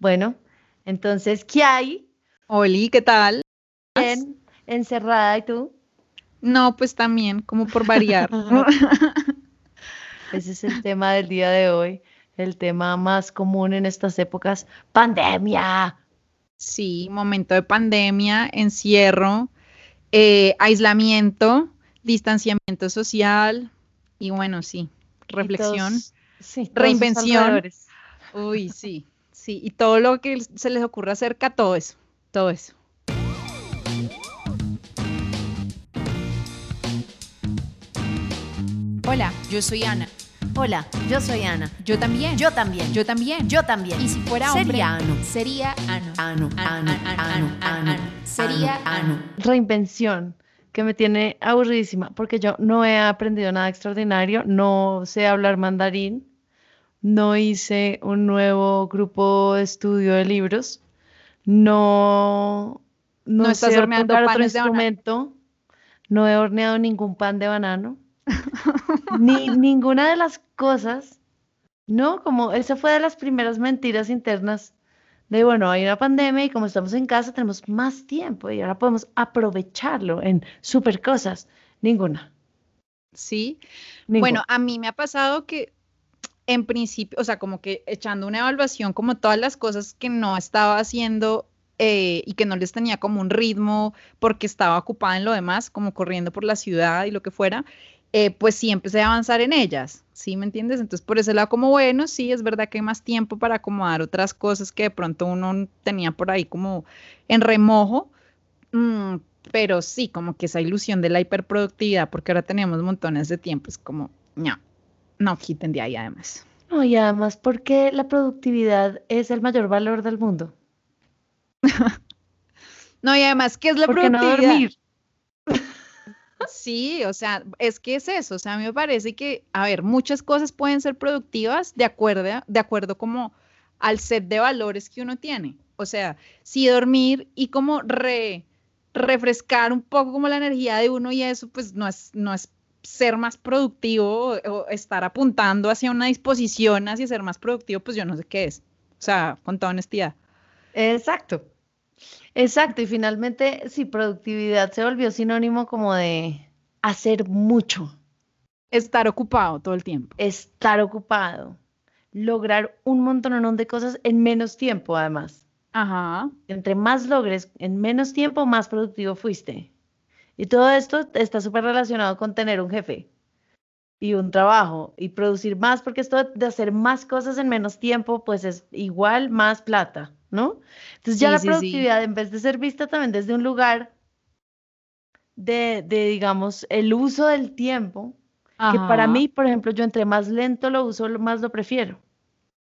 Bueno, entonces, ¿qué hay? Oli, ¿qué tal? Bien, encerrada, ¿y tú? No, pues también, como por variar. Ese es el tema del día de hoy, el tema más común en estas épocas, pandemia. Sí, momento de pandemia, encierro, eh, aislamiento, distanciamiento social y bueno, sí, reflexión, reinvención. Uy, sí, sí, y todo lo que se les ocurra acerca, todo eso, todo eso. Hola, yo soy Ana. Hola, yo soy Ana. Yo también. Yo también. Yo también. Yo también. Y si fuera hombre, sería Ano. Sería Ano. Ano, Ano, Ano, Ano. Sería Ano. Reinvención, que me tiene aburridísima, porque yo no he aprendido nada extraordinario, no sé hablar mandarín, no hice un nuevo grupo de estudio de libros, no, no, No estás sé horneando otro instrumento, no he horneado ningún pan de banano, ni ninguna de las cosas, ¿no? Como esa fue de las primeras mentiras internas de, bueno, hay una pandemia y como estamos en casa tenemos más tiempo y ahora podemos aprovecharlo en super cosas. Ninguna. Sí, ninguna. Bueno, a mí me ha pasado que en principio, o sea, como que echando una evaluación, como todas las cosas que no estaba haciendo eh, y que no les tenía como un ritmo porque estaba ocupada en lo demás, como corriendo por la ciudad y lo que fuera, eh, pues sí empecé a avanzar en ellas, ¿sí me entiendes? Entonces por ese lado como, bueno, sí, es verdad que hay más tiempo para acomodar otras cosas que de pronto uno tenía por ahí como en remojo, mm, pero sí, como que esa ilusión de la hiperproductividad, porque ahora tenemos montones de tiempo, es como, no, no quiten de ahí además. No, y además, porque la productividad es el mayor valor del mundo? No, y además, ¿qué es la ¿Por qué no productividad? dormir? Sí, o sea, es que es eso, o sea, a mí me parece que, a ver, muchas cosas pueden ser productivas de acuerdo, de acuerdo como al set de valores que uno tiene. O sea, sí dormir y como re, refrescar un poco como la energía de uno y eso, pues no es, no es ser más productivo o, estar apuntando hacia una disposición hacia ser más productivo, pues yo no sé qué es. O sea, con toda honestidad. Exacto. Exacto. Y finalmente, sí, productividad se volvió sinónimo como de hacer mucho, Estar ocupado todo el tiempo. estar ocupado, lograr un montón de cosas en menos tiempo, además. Ajá. Entre más logres en menos tiempo, más productivo fuiste. Y todo esto está súper relacionado con tener un jefe y un trabajo y producir más, porque esto de hacer más cosas en menos tiempo, pues es igual más plata, ¿no? Entonces ya Sí, la sí, sí. productividad, en vez de ser vista también desde un lugar de, de, digamos, el uso del tiempo, que para mí, por ejemplo, yo entre más lento lo uso, más lo prefiero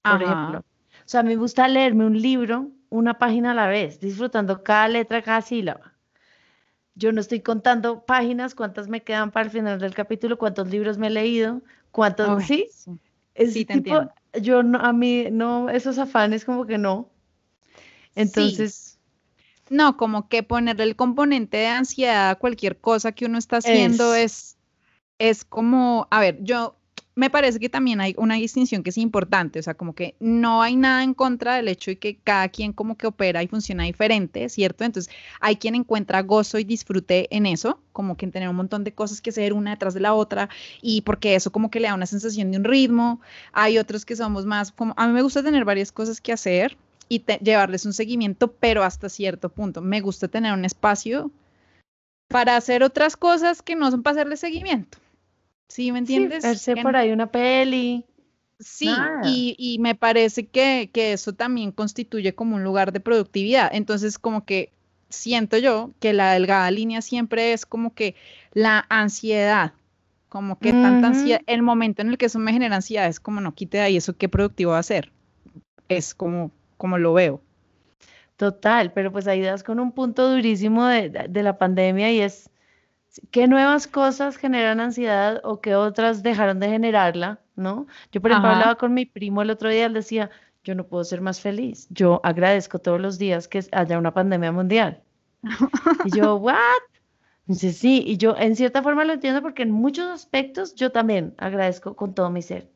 por Ajá. ejemplo. O sea, me gusta leerme un libro una página a la vez, disfrutando cada letra, cada sílaba. Yo no estoy contando páginas, cuántas me quedan para el final del capítulo, cuántos libros me he leído, cuántos, ¿sí? sí. Tipo, yo no, a mí no, esos afanes como que no. Entonces, No, como que ponerle el componente de ansiedad a cualquier cosa que uno está haciendo Es. es, es como, a ver, yo me parece que también hay una distinción que es importante, o sea, como que no hay nada en contra del hecho de que cada quien como que opera y funciona diferente, ¿cierto? Entonces, hay quien encuentra gozo y disfrute en eso, como que en tener un montón de cosas que hacer una detrás de la otra, y porque eso como que le da una sensación de un ritmo. Hay otros que somos más como, a mí me gusta tener varias cosas que hacer y llevarles un seguimiento, pero hasta cierto punto. Me gusta tener un espacio para hacer otras cosas que no son para hacerle seguimiento. ¿Sí me sí, entiendes? verse En- por ahí una peli. Sí, y, y me parece que, que eso también constituye como un lugar de productividad. Entonces, como que siento yo que la delgada línea siempre es como que la ansiedad, como que tanta Ujú. ansiedad, el momento en el que eso me genera ansiedad es como no quite de ahí eso qué productivo va a ser. Es como, como lo veo. Total, pero pues ahí das con un punto durísimo de- de la pandemia y es qué nuevas cosas generan ansiedad o qué otras dejaron de generarla, ¿no? Yo, por ejemplo, Ajá. hablaba con mi primo el otro día, él decía, yo no puedo ser más feliz, yo agradezco todos los días que haya una pandemia mundial. Y yo, ¿what? Dice, sí, y yo en cierta forma lo entiendo porque en muchos aspectos yo también agradezco con todo mi ser.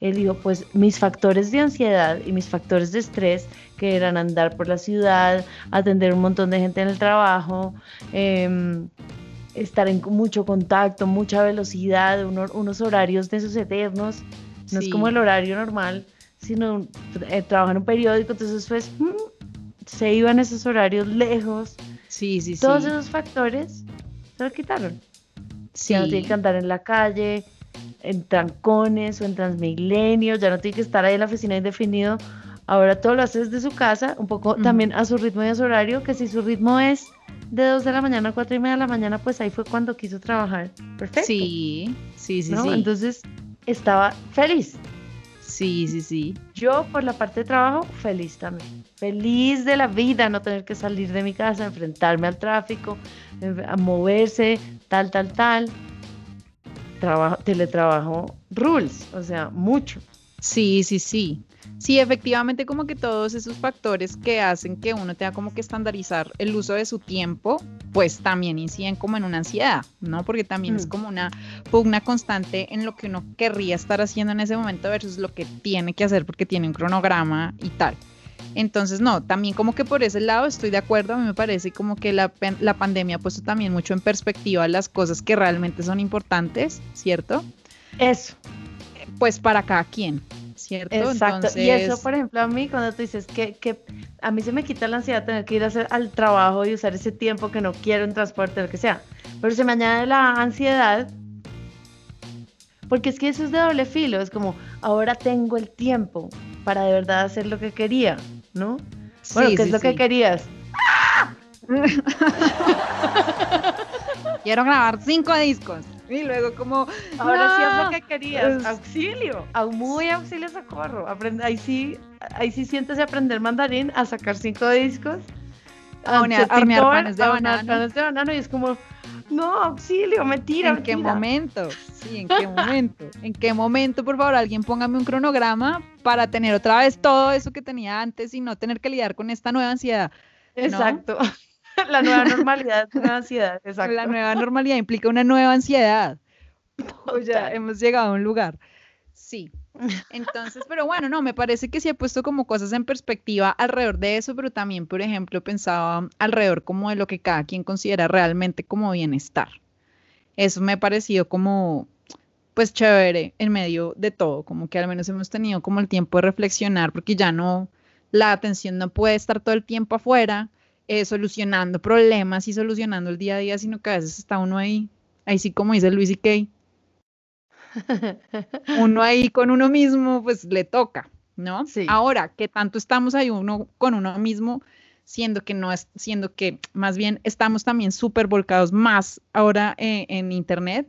él dijo, pues mis factores de ansiedad y mis factores de estrés, que eran andar por la ciudad, atender un montón de gente en el trabajo, em, estar en mucho contacto, mucha velocidad, unos horarios de esos eternos, no es como el horario normal, sino eh, trabajar en un periódico, entonces pues mm, se iban esos horarios lejos. Sí, sí, Todos esos factores se lo quitaron. Ya no tiene que andar en la calle, en trancones o en transmilenio, ya no tiene que estar ahí en la oficina indefinido. Ahora todo lo hace desde su casa, un poco también a su ritmo y a su horario, que si su ritmo es de 2 de la mañana a 4 y media de la mañana, pues ahí fue cuando quiso trabajar. Perfecto. Sí, sí, sí, sí. Entonces estaba feliz. Sí, sí, sí. Yo por la parte de trabajo, feliz también. Feliz de la vida, no tener que salir de mi casa, enfrentarme al tráfico, a moverse, tal, tal, tal. Trabajo, teletrabajo rules, o sea, mucho. Sí, sí, sí. Sí, efectivamente, como que todos esos factores que hacen que uno tenga como que estandarizar el uso de su tiempo, pues también inciden como en una ansiedad, ¿no? Porque también es mm. como una pugna constante en lo que uno querría estar haciendo en ese momento versus lo que tiene que hacer porque tiene un cronograma y tal. Entonces, no, también como que por ese lado estoy de acuerdo, a mí me parece como que la, la pandemia ha puesto también mucho en perspectiva las cosas que realmente son importantes, ¿cierto? Eso. Pues para cada quien. ¿Cierto? Exacto. Y eso, por ejemplo, a mí, cuando tú dices que, que a mí se me quita la ansiedad tener que ir a hacer, al trabajo y usar ese tiempo que no quiero en transporte, lo que sea, pero se me añade la ansiedad, porque es que eso es de doble filo, es como, ahora tengo el tiempo para de verdad hacer lo que quería, ¿no? Bueno, ¿qué es lo que querías? Quiero grabar cinco discos. Y luego como, ahora sí es lo que querías, auxilio, muy auxilio socorro. Aprende, ahí sí, ahí sí sientes aprender mandarín a sacar cinco discos. A hornear, panes de banano. panes de banano y es como, no, auxilio, mentira. ¿En qué momento? Sí, ¿en qué momento? ¿En qué momento, por favor, alguien póngame un cronograma para tener otra vez todo eso que tenía antes y no tener que lidiar con esta nueva ansiedad? Exacto. La nueva normalidad es una ansiedad, exacto. La nueva normalidad implica una nueva ansiedad. O ya hemos llegado a un lugar. Sí. Entonces, pero bueno, no, me parece que sí he puesto como cosas en perspectiva alrededor de eso, pero también, por ejemplo, pensaba alrededor como de lo que cada quien considera realmente como bienestar. Eso me ha parecido como, pues chévere en medio de todo, como que al menos hemos tenido como el tiempo de reflexionar, porque ya no, la atención no puede estar todo el tiempo afuera, eh, solucionando problemas y solucionando el día a día, sino que a veces está uno ahí, ahí sí como dice Luis y Kay, uno ahí con uno mismo, pues le toca, ¿no? Sí. Ahora, que tanto estamos ahí uno con uno mismo, siendo que no es, siendo que más bien estamos también súper volcados más ahora eh, en internet,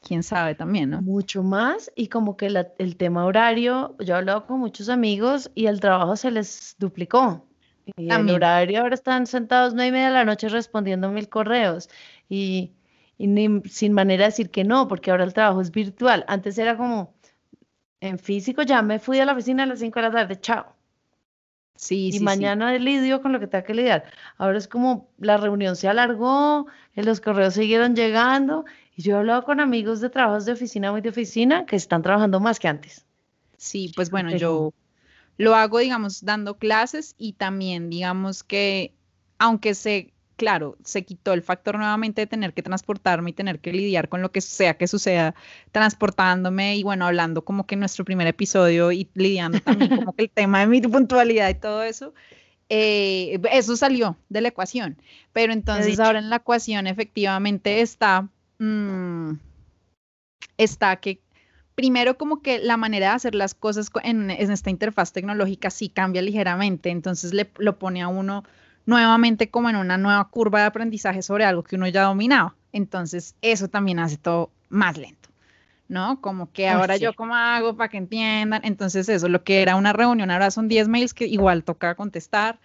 quién sabe también, ¿no? Mucho más y como que el tema horario, yo he hablado con muchos amigos y el trabajo se les duplicó. Y el horario ahora están sentados nueve y media de la noche respondiendo mil correos y, sin manera de decir que no, porque ahora el trabajo es virtual. Antes era como en físico, ya me fui a la oficina a las cinco de la tarde, chao. Sí, y mañana lidio con lo que tenga que lidiar. Ahora es como la reunión se alargó, eh, los correos siguieron llegando y yo he hablado con amigos de trabajos de oficina, muy de oficina, que están trabajando más que antes. Sí, pues bueno, yo lo hago, digamos, dando clases y también, digamos que, aunque se, claro, se quitó el factor nuevamente de tener que transportarme y tener que lidiar con lo que sea que suceda transportándome y bueno, hablando como que en nuestro primer episodio y lidiando también como que el tema de mi puntualidad y todo eso. Eh, eso salió de la ecuación, pero entonces ahora en la ecuación efectivamente está, mm, está que primero como que la manera de hacer las cosas en, esta interfaz tecnológica sí cambia ligeramente, entonces le, lo pone a uno nuevamente como en una nueva curva de aprendizaje sobre algo que uno ya dominaba. Entonces eso también hace todo más lento, ¿no? Como que ahora yo cómo hago para que entiendan. Entonces eso, lo que era una reunión ahora son 10 mails que igual toca contestar.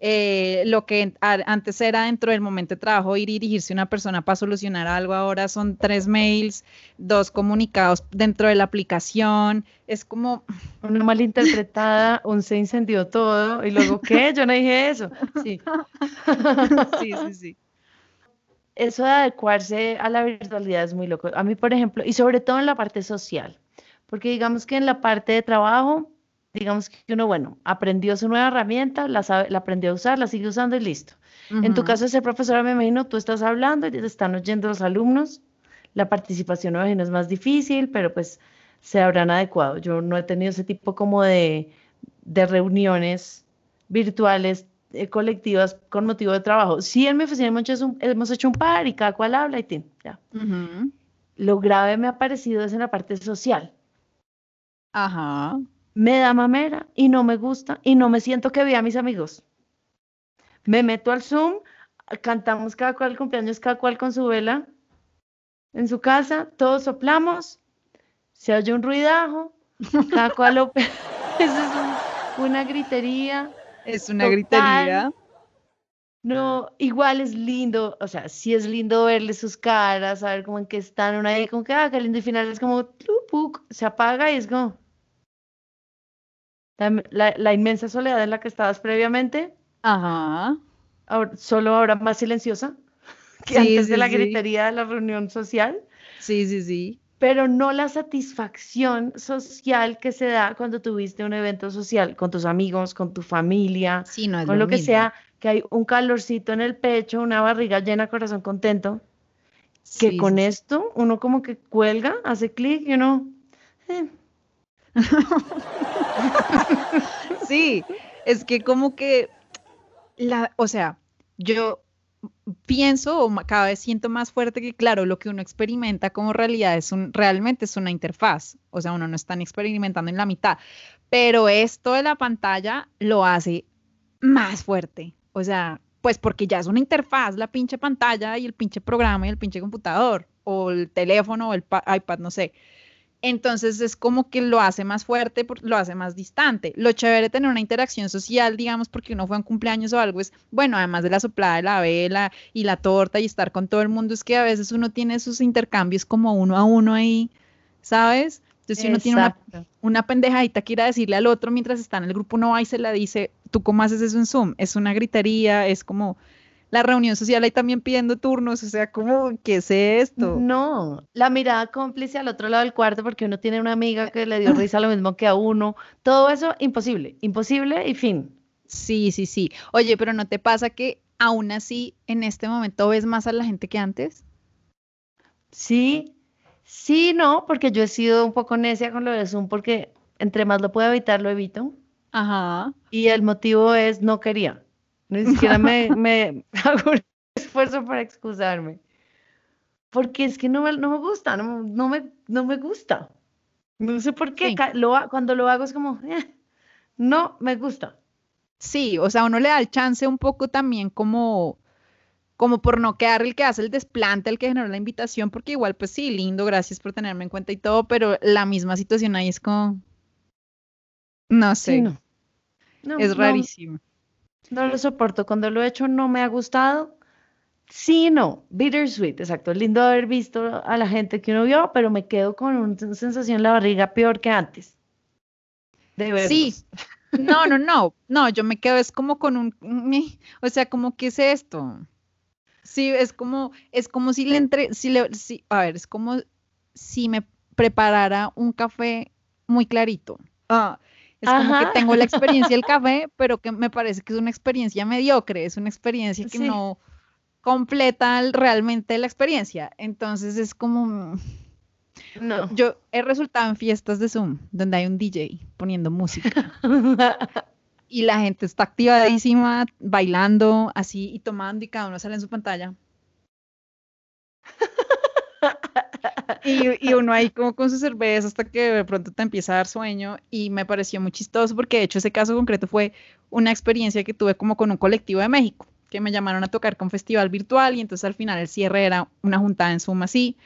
Eh, lo que antes era dentro del momento de trabajo ir y dirigirse a una persona para solucionar algo, ahora son tres mails, dos comunicados dentro de la aplicación, es como... Una malinterpretada, un se incendió todo y luego, ¿qué? Yo no dije eso. Sí. sí, sí, sí. Eso de adecuarse a la virtualidad es muy loco. A mí, por ejemplo, y sobre todo en la parte social, porque digamos que en la parte de trabajo, digamos que uno, bueno, aprendió su nueva herramienta, la, sabe- la aprendió a usar, la sigue usando y listo. En tu caso de ser profesora, me imagino, tú estás hablando y te están oyendo los alumnos, la participación, me imagino, es más difícil, pero pues se habrán adecuado. Yo no he tenido ese tipo como de, de reuniones virtuales eh, colectivas con motivo de trabajo. Sí, en mi oficina hemos hecho un, hemos hecho un par y cada cual habla y tin, ya. Ujú. Lo grave me ha parecido es en la parte social. Ajá. Me da mamera y no me gusta y no me siento que vea a mis amigos. Me meto al Zoom, cantamos cada cual el cumpleaños, cada cual con su vela en su casa, todos soplamos, se oye un ruidajo, cada cual lo... Eso es un- una gritería. Es una Total. gritería. No, igual es lindo, o sea, sí es lindo verle sus caras, saber cómo en qué están, una ahí como que, ah, qué lindo, y al final es como, tlupuc, se apaga y es como la, la- la inmensa soledad en la que estabas previamente, Ajá. ahora, solo ahora más silenciosa que Sí, antes de la gritería de la reunión social, Sí, sí, sí. pero no la satisfacción social que se da cuando tuviste un evento social con tus amigos, con tu familia, Sí, no con lo que sea, que hay un calorcito en el pecho, una barriga llena, corazón contento, que con esto uno como que cuelga, hace clic y uno, eh, Sí, es que como que la, o sea, yo pienso o cada vez siento más fuerte que claro, lo que uno experimenta como realidad es un realmente es una interfaz, o sea, uno no está experimentando en la mitad, pero esto de la pantalla lo hace más fuerte, o sea, pues porque ya es una interfaz, la pinche pantalla y el pinche programa y el pinche computador o el teléfono o el pa- iPad, no sé. Entonces es como que lo hace más fuerte, lo hace más distante. Lo chévere de tener una interacción social, digamos, porque uno fue a un cumpleaños o algo, es, bueno, además de la soplada de la vela y la torta y estar con todo el mundo, es que a veces uno tiene sus intercambios como uno a uno ahí, ¿sabes? Entonces si uno tiene una, una pendejadita que ir a decirle al otro mientras está en el grupo, uno va y se la dice, ¿tú cómo haces eso en Zoom? Es una gritería, es como la reunión social ahí también pidiendo turnos, o sea, ¿cómo, qué es esto? No, la mirada cómplice al otro lado del cuarto porque uno tiene una amiga que le dio risa lo mismo que a uno, todo eso imposible, imposible y fin. Sí, sí, sí. Oye, pero ¿no te pasa que aún así en este momento ves más a la gente que antes? Sí, sí, no, porque yo he sido un poco necia con lo de Zoom porque entre más lo puedo evitar, lo evito. Ajá. Y el motivo es no quería. Ni siquiera me, me hago un esfuerzo para excusarme. Porque es que no me, no me gusta, no, no me, no me gusta. No sé por qué. Sí. Lo, cuando lo hago es como, "Eh, no me gusta. Sí, o sea, uno le da el chance un poco también como, como por no quedar el que hace el desplante, el que generó la invitación, porque igual, pues sí, lindo, gracias por tenerme en cuenta y todo, pero la misma situación ahí es como, no Sí, sé, no. No, es no, rarísimo. No lo soporto. Cuando lo he hecho no me ha gustado. Sí, no. Bittersweet, exacto. Lindo haber visto a la gente que uno vio, pero me quedo con una sensación en la barriga peor que antes. De Sí. verlos. No, no, no, no, yo me quedo es como con un, o sea, como, ¿qué es esto? Sí, es como, es como si le entre, si le, si, a ver, es como si me preparara un café muy clarito. Ah, es como que tengo la experiencia del café, pero que me parece que es una experiencia mediocre, es una experiencia que Sí. no completa realmente la experiencia. Entonces es como, No. yo he resultado en fiestas de Zoom, donde hay un DJ poniendo música y la gente está activadísima, bailando así y tomando y cada uno sale en su pantalla. Y, y uno ahí como con su cerveza hasta que de pronto te empieza a dar sueño y me pareció muy chistoso porque de hecho ese caso concreto fue una experiencia que tuve como con un colectivo de México que me llamaron a tocar con festival virtual y entonces al final el cierre era una juntada en Zoom así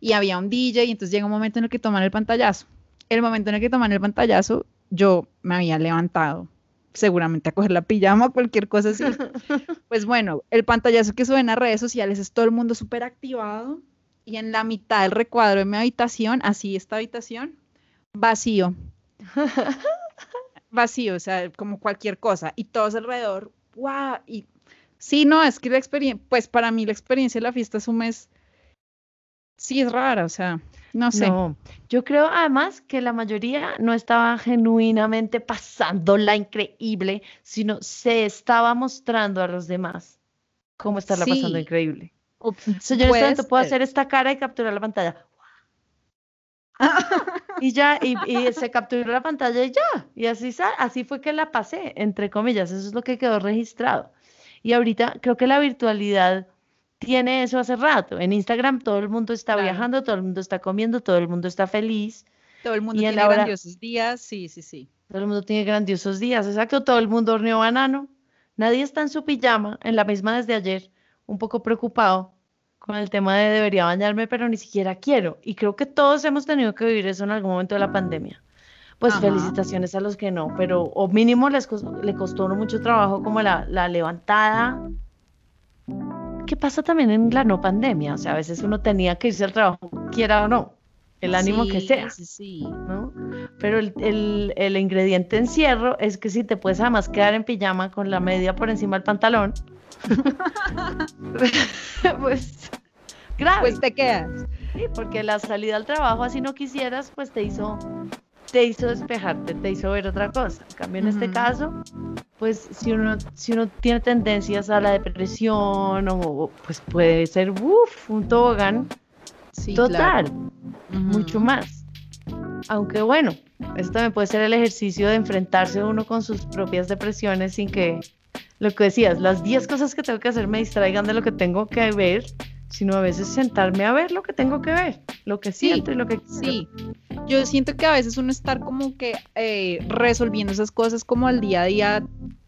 y había un DJ y entonces llega un momento en el que toman el pantallazo. El momento en el que toman el pantallazo yo me había levantado seguramente a coger la pijama, cualquier cosa así. Pues bueno, el pantallazo que suben a redes sociales es todo el mundo súper activado y en la mitad del recuadro de mi habitación, así esta habitación, vacío. Vacío, o sea, como cualquier cosa. Y todos alrededor, ¡guau! Y sí, no, es que la experiencia, pues para mí la experiencia de la fiesta es un mes Sí, es rara, o sea, no sé. No, yo creo además que la mayoría no estaba genuinamente pasándola increíble, sino se estaba mostrando a los demás cómo estarla pasando Sí. increíble. O puede momento puedo hacer esta cara y capturar la pantalla. Y ya, y, y se capturó la pantalla y ya. Y así, así fue que la pasé, entre comillas. Eso es lo que quedó registrado. Y ahorita creo que la virtualidad tiene eso hace rato. En Instagram todo el mundo está Claro. viajando, todo el mundo está comiendo, todo el mundo está feliz, Todo el mundo Y tiene hora- grandiosos días, sí, sí, sí. todo el mundo tiene grandiosos días. Exacto, todo el mundo horneó banano. Nadie está en su pijama, en la misma desde ayer, un poco preocupado con el tema de debería bañarme, pero ni siquiera quiero. Y creo que todos hemos tenido que vivir eso en algún momento de la pandemia. Pues Ajá. felicitaciones a los que no, pero o mínimo les cos- le costó uno mucho trabajo como la, la levantada. ¿Qué pasa también en la no pandemia? O sea, a veces uno tenía que irse al trabajo, quiera o no, el ánimo que sea. Sí, sí. ¿no? Pero el, el- el ingrediente encierro es que si te puedes además quedar en pijama con la media por encima del pantalón, pues grave, Pues te quedas. sí, porque la salida al trabajo, así no quisieras, pues te hizo, te hizo despejarte, te hizo ver otra cosa. En cambio, en este caso, pues si uno, si uno tiene tendencias a la depresión, o pues puede ser uf, un tobogán Sí, total claro. mucho más. Aunque bueno, esto también puede ser el ejercicio de enfrentarse uno con sus propias depresiones sin que, lo que decías, las 10 cosas que tengo que hacer me distraigan de lo que tengo que ver, sino a veces sentarme a ver lo que tengo que ver, lo que Sí, siento y lo que quiero. Sí, yo siento que a veces uno estar como que eh, resolviendo esas cosas como al día a día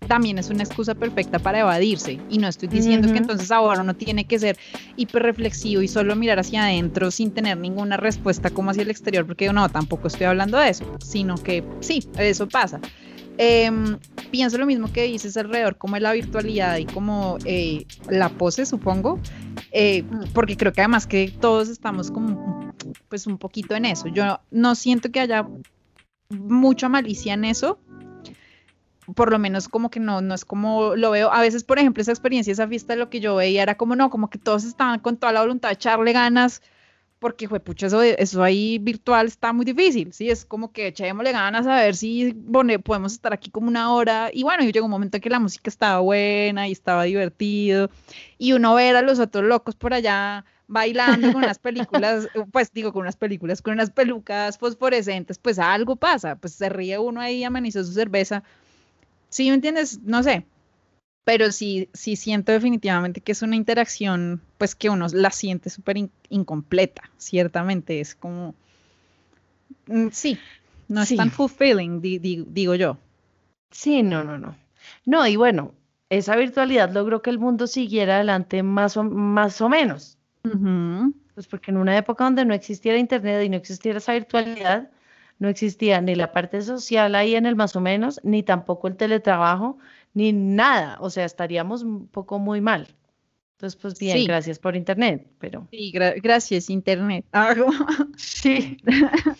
también es una excusa perfecta para evadirse. Y no estoy diciendo que entonces ahora uno tiene que ser hiperreflexivo y solo mirar hacia adentro sin tener ninguna respuesta como hacia el exterior, porque no, tampoco estoy hablando de eso, sino que sí, eso pasa. Em, pienso lo mismo que dices alrededor, como de la virtualidad y como eh, la pose, supongo, eh, porque creo que además que todos estamos como pues un poquito en eso. Yo no siento que haya mucha malicia en eso. Por lo menos como que no, no es como lo veo. A veces, por ejemplo, esa experiencia, esa fiesta, lo que yo veía era como no, como que todos estaban con toda la voluntad de echarle ganas, porque fue pucha, eso, de- eso ahí virtual está muy difícil, ¿sí? Es como que echémosle ganas a ver si bueno, podemos estar aquí como una hora. Y bueno, y llegó un momento en que la música estaba buena y estaba divertido. Y uno ver a los otros locos por allá bailando con unas películas, pues digo, con unas películas, con unas pelucas fosforescentes, pues algo pasa, pues se ríe uno ahí, amenizó su cerveza. Sí, ¿me entiendes? No sé. Pero sí, sí siento definitivamente que es una interacción, pues que uno la siente súper in- incompleta, ciertamente. Es como, mm, sí, no Sí. es tan fulfilling, di- di- digo yo. Sí, no, no, no. No, y bueno, esa virtualidad logró que el mundo siguiera adelante más o, más o menos. Pues porque en una época donde no existiera internet y no existiera esa virtualidad, no existía ni la parte social ahí en el más o menos, ni tampoco el teletrabajo, ni nada. O sea, estaríamos un poco muy mal. Entonces, pues bien, Sí. gracias por internet, pero Sí, gra- gracias, Internet. Ah, sí,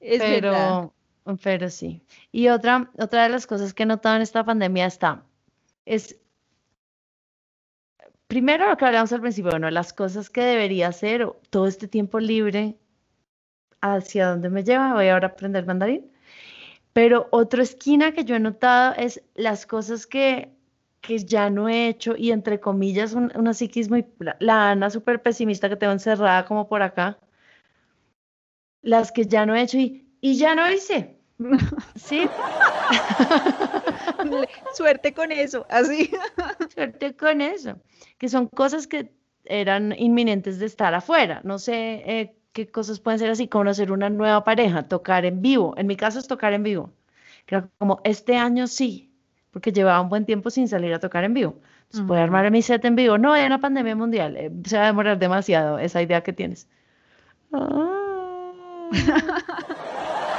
es verdad. pero, pero sí. Y otra, otra de las cosas que he notado en esta pandemia está, es primero lo que hablamos al principio, bueno, las cosas que debería hacer o todo este tiempo libre, hacia dónde me lleva, voy ahora a aprender mandarín. Pero otra esquina que yo he notado es las cosas que, que ya no he hecho y entre comillas un- una psiquis muy, la, la Ana súper pesimista que tengo encerrada como por acá, las que ya no he hecho y, y ya no hice. Sí, Suerte con eso, así. suerte con eso, que son cosas que eran inminentes de estar afuera. No sé eh, qué cosas pueden ser así, conocer una nueva pareja, tocar en vivo. En mi caso es tocar en vivo. Creo que como este año sí, porque llevaba un buen tiempo sin salir a tocar en vivo. Entonces, puedo Ujú. armar mi set en vivo. No, hay una pandemia mundial. eh, se va a demorar demasiado esa idea que tienes. Ah.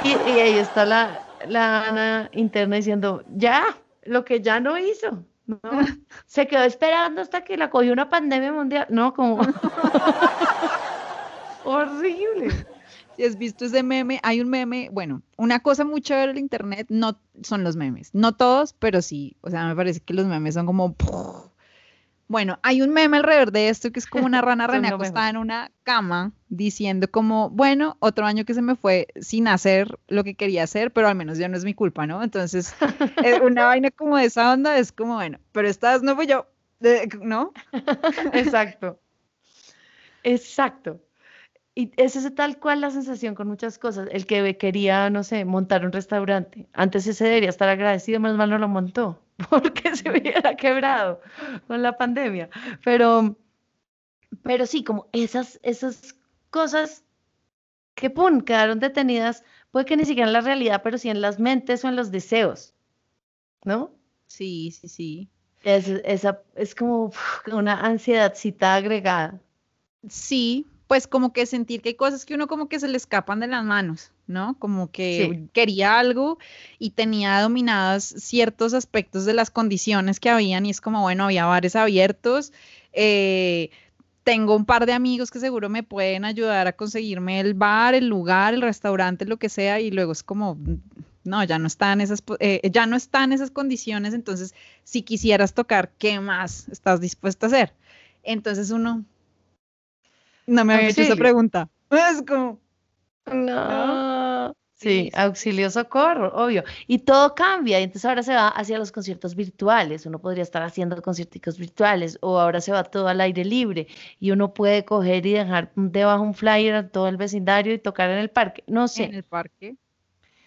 Y, y ahí está la, la Ana interna diciendo, ya, lo que ya no hizo. ¿no? Se quedó esperando hasta que la cogió una pandemia mundial. No, como... Horrible. Si has visto ese meme, hay un meme, bueno, una cosa muy chévere del internet no son los memes, no todos, pero sí, o sea, me parece que los memes son como Bueno, hay un meme alrededor de esto que es como una rana René acostada en una cama diciendo como, bueno, otro año que se me fue sin hacer lo que quería hacer, pero al menos ya no es mi culpa, ¿no? Entonces, eh, una vaina como de esa onda es como, bueno, pero esta vez no fui yo, eh, ¿no? Exacto. Exacto. Y es esa tal cual la sensación con muchas cosas. El que quería, no sé, montar un restaurante. Antes ese debería estar agradecido, menos mal no lo montó, porque se hubiera quebrado con la pandemia. Pero, pero sí, como esas, esas cosas que, pum, quedaron detenidas, puede que ni siquiera en la realidad, pero sí en las mentes o en los deseos, ¿no? Sí, sí, sí. Es, esa, es como una ansiedadcita agregada. Sí, pues como que sentir que hay cosas que uno como que se le escapan de las manos, ¿no? Como que Sí. quería algo y tenía dominadas ciertos aspectos de las condiciones que habían y es como, bueno, había bares abiertos, eh, tengo un par de amigos que seguro me pueden ayudar a conseguirme el bar, el lugar, el restaurante, lo que sea, y luego es como, no, ya no están esas, eh, ya no están esas condiciones, entonces si quisieras tocar, ¿qué más estás dispuesta a hacer? Entonces uno, no me había hecho esa pregunta. Es como, No. Sí, auxilio, socorro, obvio. Y todo cambia, y entonces ahora se va hacia los conciertos virtuales. Uno podría estar haciendo conciertos virtuales, o ahora se va todo al aire libre, y uno puede coger y dejar debajo un flyer a todo el vecindario y tocar en el parque. No en sé. el parque.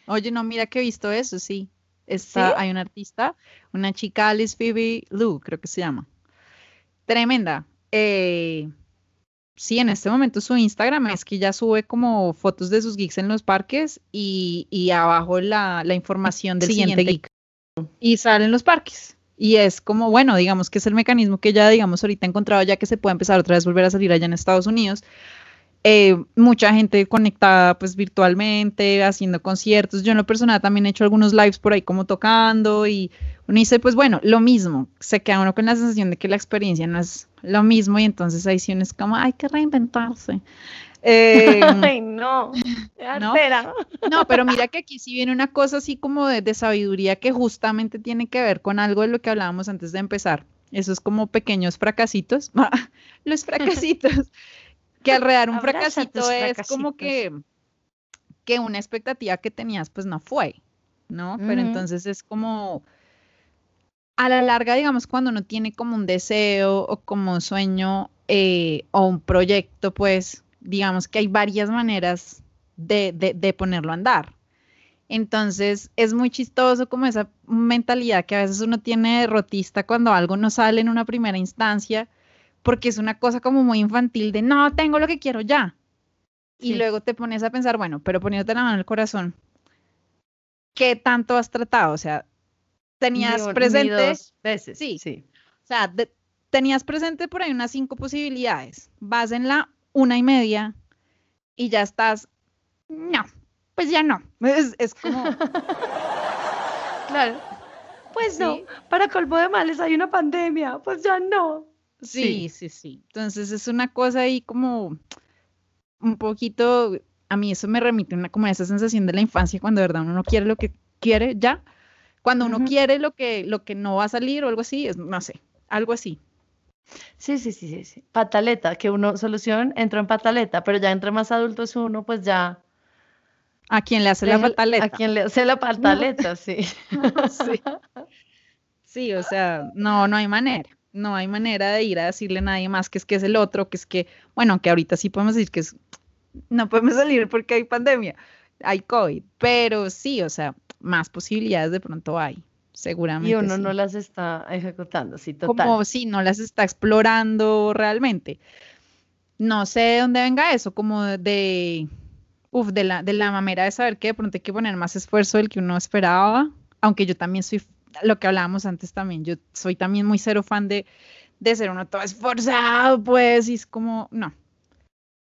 Oye, no, mira que he visto eso, sí. Está, ¿Sí? Hay una artista, una chica Alice Phoebe Lou, creo que se llama. Tremenda. Eh, sí, en este momento su Instagram es que ya sube como fotos de sus gigs en los parques y, y abajo la, la información del siguiente, Siguiente gig. Y sale en los parques. Y es como, bueno, digamos que es el mecanismo que ya, digamos, ahorita ha encontrado ya que se puede empezar otra vez volver a salir allá en Estados Unidos. Eh, mucha gente conectada pues virtualmente, haciendo conciertos. Yo en lo personal también he hecho algunos lives por ahí como tocando y uno dice, pues bueno, lo mismo. Se queda uno con la sensación de que la experiencia no es lo mismo y entonces ahí sí uno es como, hay que reinventarse. Eh, Ay, no. ¿no? no, pero mira que aquí sí viene una cosa así como de, de sabiduría que justamente tiene que ver con algo de lo que hablábamos antes de empezar. Esos como pequeños fracasitos, los fracasitos, que alrededor un Abraza fracasito es como que, que una expectativa que tenías pues no fue, ¿no? Pero entonces es como, a la larga, digamos, cuando uno tiene como un deseo o como un sueño eh, o un proyecto, pues digamos que hay varias maneras de, de, de ponerlo a andar. Entonces es muy chistoso como esa mentalidad que a veces uno tiene derrotista cuando algo no sale en una primera instancia, porque es una cosa como muy infantil de no, tengo lo que quiero ya. Y luego te pones a pensar, bueno, pero poniéndote la mano en el corazón, ¿qué tanto has tratado? O sea, tenías Ni un- ni presente, dos veces. Sí. sí. o sea, de- tenías presente por ahí unas cinco posibilidades. Vas en la una y media y ya estás, no, pues ya no. Es, es como, Claro. Pues no, Sí. para colmo de males hay una pandemia, pues ya no. sí, sí, sí. Entonces es una cosa ahí como un poquito, a mí eso me remite una, como a esa sensación de la infancia cuando de verdad uno no quiere lo que quiere ya. Cuando uno quiere lo que, lo que no va a salir o algo así, es, no sé, algo así. Sí, sí, sí, sí, sí. Pataleta, que uno, solución, entró en pataleta, pero ya entre más adulto es uno, pues ya. A quien le hace la pataleta. A quien le hace la pataleta, sí. Sí. Sí, o sea, no, no hay manera. No hay manera de ir a decirle a nadie más que es que es el otro, que es que, bueno, que ahorita sí podemos decir que es, no podemos salir porque hay pandemia, hay COVID, pero sí, o sea, más posibilidades de pronto hay, seguramente. Y uno sí. no las está ejecutando, sí, total. Como si no las está explorando realmente. No sé de dónde venga eso, como de, uf, de la, de la mamera de saber que de pronto hay que poner más esfuerzo del que uno esperaba, aunque yo también soy, lo que hablábamos antes también, yo soy también muy cero fan de, de ser uno todo esforzado, pues, y es como, no,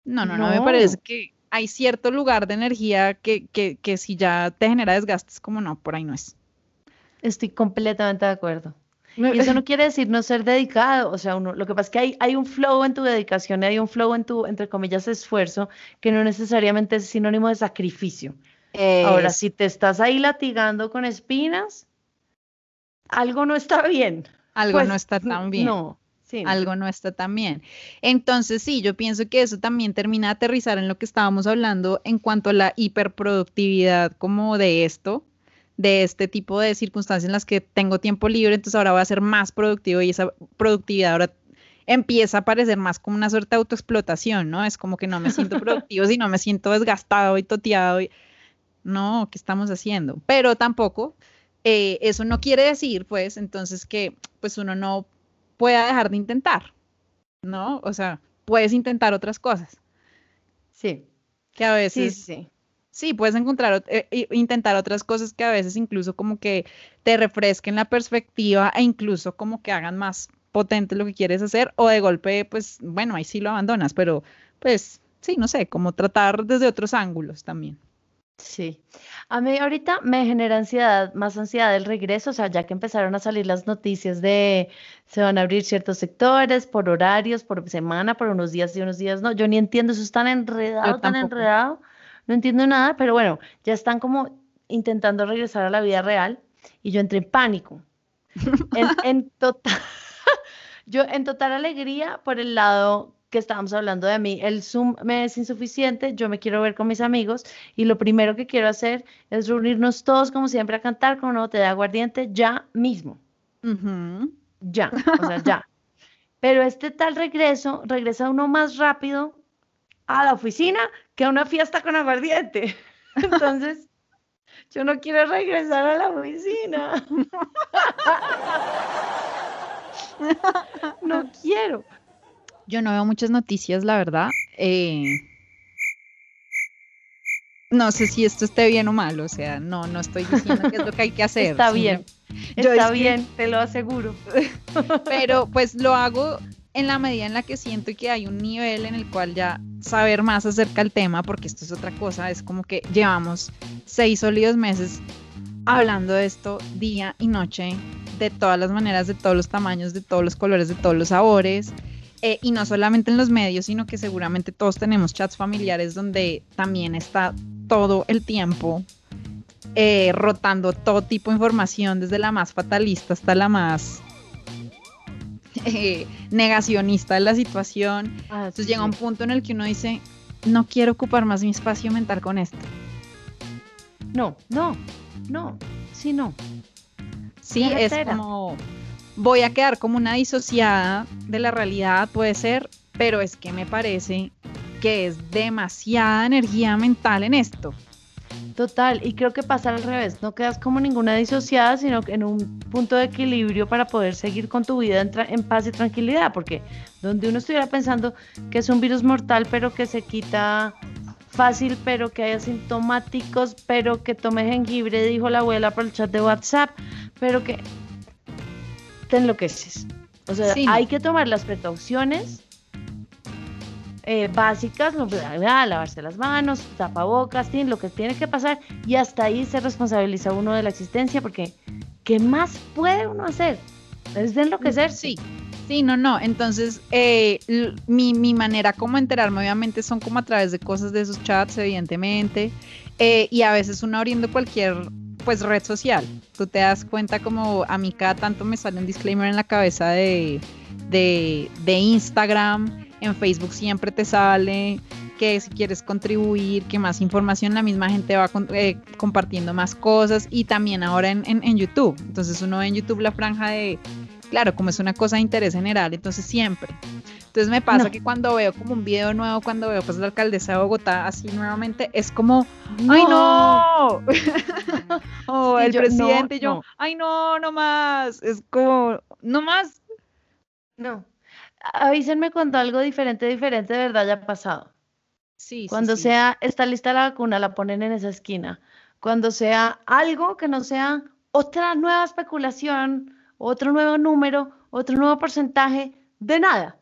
no, no, no, me No. parece que hay cierto lugar de energía que, que, que si ya te genera desgastes, como no, por ahí no es. Estoy completamente de acuerdo. Y eso no quiere decir no ser dedicado, o sea, uno, lo que pasa es que hay, hay un flow en tu dedicación hay un flow en tu, entre comillas, esfuerzo, que no necesariamente es sinónimo de sacrificio. Ahora, Es- si te estás ahí latigando con espinas, algo no está bien. algo Pues, no está tan bien. No, Sí. algo no está tan bien. Entonces, sí, yo pienso que eso también termina de aterrizar en lo que estábamos hablando en cuanto a la hiperproductividad como de esto, de este tipo de circunstancias en las que tengo tiempo libre, entonces ahora voy a ser más productivo y esa productividad ahora empieza a parecer más como una suerte de autoexplotación, ¿no? Es como que no me siento productivo, sino me siento desgastado y toteado. Y... No, ¿qué estamos haciendo? Pero tampoco, eh, eso no quiere decir, pues, entonces que pues uno no pueda dejar de intentar, ¿no? O sea, puedes intentar otras cosas, Sí, que a sí, veces... sí. Sí, puedes encontrar, eh, intentar otras cosas que a veces incluso como que te refresquen la perspectiva e incluso como que hagan más potente lo que quieres hacer o de golpe, pues bueno, ahí sí lo abandonas, pero pues sí, no sé, como tratar desde otros ángulos también. Sí, a mí ahorita me genera ansiedad, más ansiedad del regreso, o sea, ya que empezaron a salir las noticias de se van a abrir ciertos sectores por horarios, por semana, por unos días y unos días no, yo ni entiendo, eso es tan enredado, tan enredado, no entiendo nada, pero bueno, ya están como intentando regresar a la vida real y yo entré en pánico, en, en total, yo en total alegría por el lado que estábamos hablando de mí, el Zoom me es insuficiente, yo me quiero ver con mis amigos y lo primero que quiero hacer es reunirnos todos como siempre a cantar con una botella de aguardiente ya mismo, Ujú. ya, o sea, ya. Pero este tal regreso, regresa uno más rápido a la oficina que a una fiesta con aguardiente. Entonces, yo no quiero regresar a la oficina. No quiero. Yo no veo muchas noticias, la verdad. eh, no sé si esto esté bien o mal, o sea, no, no estoy diciendo qué es lo que hay que hacer. Está bien, está que- bien, te lo aseguro. pero pues lo hago en la medida en la que siento que hay un nivel en el cual ya saber más acerca del tema, porque esto es otra cosa, es como que llevamos seis sólidos meses hablando de esto día y noche, de todas las maneras, de todos los tamaños, de todos los colores, de todos los sabores. Eh, y no solamente en los medios, sino que seguramente todos tenemos chats familiares donde también está todo el tiempo eh, rotando todo tipo de información, desde la más fatalista hasta la más eh, negacionista de la situación. Ah, Entonces sí, llega un punto en el que uno dice, no quiero ocupar más mi espacio mental con esto. No, no, no, sí, no. Sí, es como, voy a quedar como una disociada de la realidad, puede ser, pero es que me parece que es demasiada energía mental en esto. Total, y creo que pasa al revés, no quedas como ninguna disociada, sino en un punto de equilibrio para poder seguir con tu vida en paz y tranquilidad, porque donde uno estuviera pensando que es un virus mortal, pero que se quita fácil, pero que hay asintomáticos, pero que tome jengibre, dijo la abuela por el chat de WhatsApp, pero que te enloqueces. O sea, Sí, no. hay que tomar las precauciones eh, básicas, lo- ah, lavarse las manos, tapabocas, lo que tiene que pasar y hasta ahí se responsabiliza uno de la existencia porque ¿qué más puede uno hacer? Es de enloquecerse. Sí, sí, no, no. Entonces, eh, mi, mi manera como enterarme, obviamente, son como a través de cosas de esos chats, evidentemente, eh, y a veces uno abriendo cualquier pues red social. Tú te das cuenta como a mí cada tanto me sale un disclaimer en la cabeza de, de, Instagram, en Facebook siempre te sale que si quieres contribuir, que más información, la misma gente va eh, compartiendo más cosas y también ahora en, en- en YouTube. Entonces uno ve en YouTube la franja de, claro, como es una cosa de interés general, entonces siempre. Entonces me pasa No. que cuando veo como un video nuevo, cuando veo pues la alcaldesa de Bogotá así nuevamente, es como, ¡ay no! o Sí, el yo- no, presidente y yo, no. ¡ay no, no más! Es como, no más. No. Avísenme cuando algo diferente, diferente de verdad haya pasado. Sí, Cuando sí. sea, está lista la vacuna, la ponen en esa esquina. Cuando sea algo que no sea otra nueva especulación, otro nuevo número, otro nuevo porcentaje, de nada.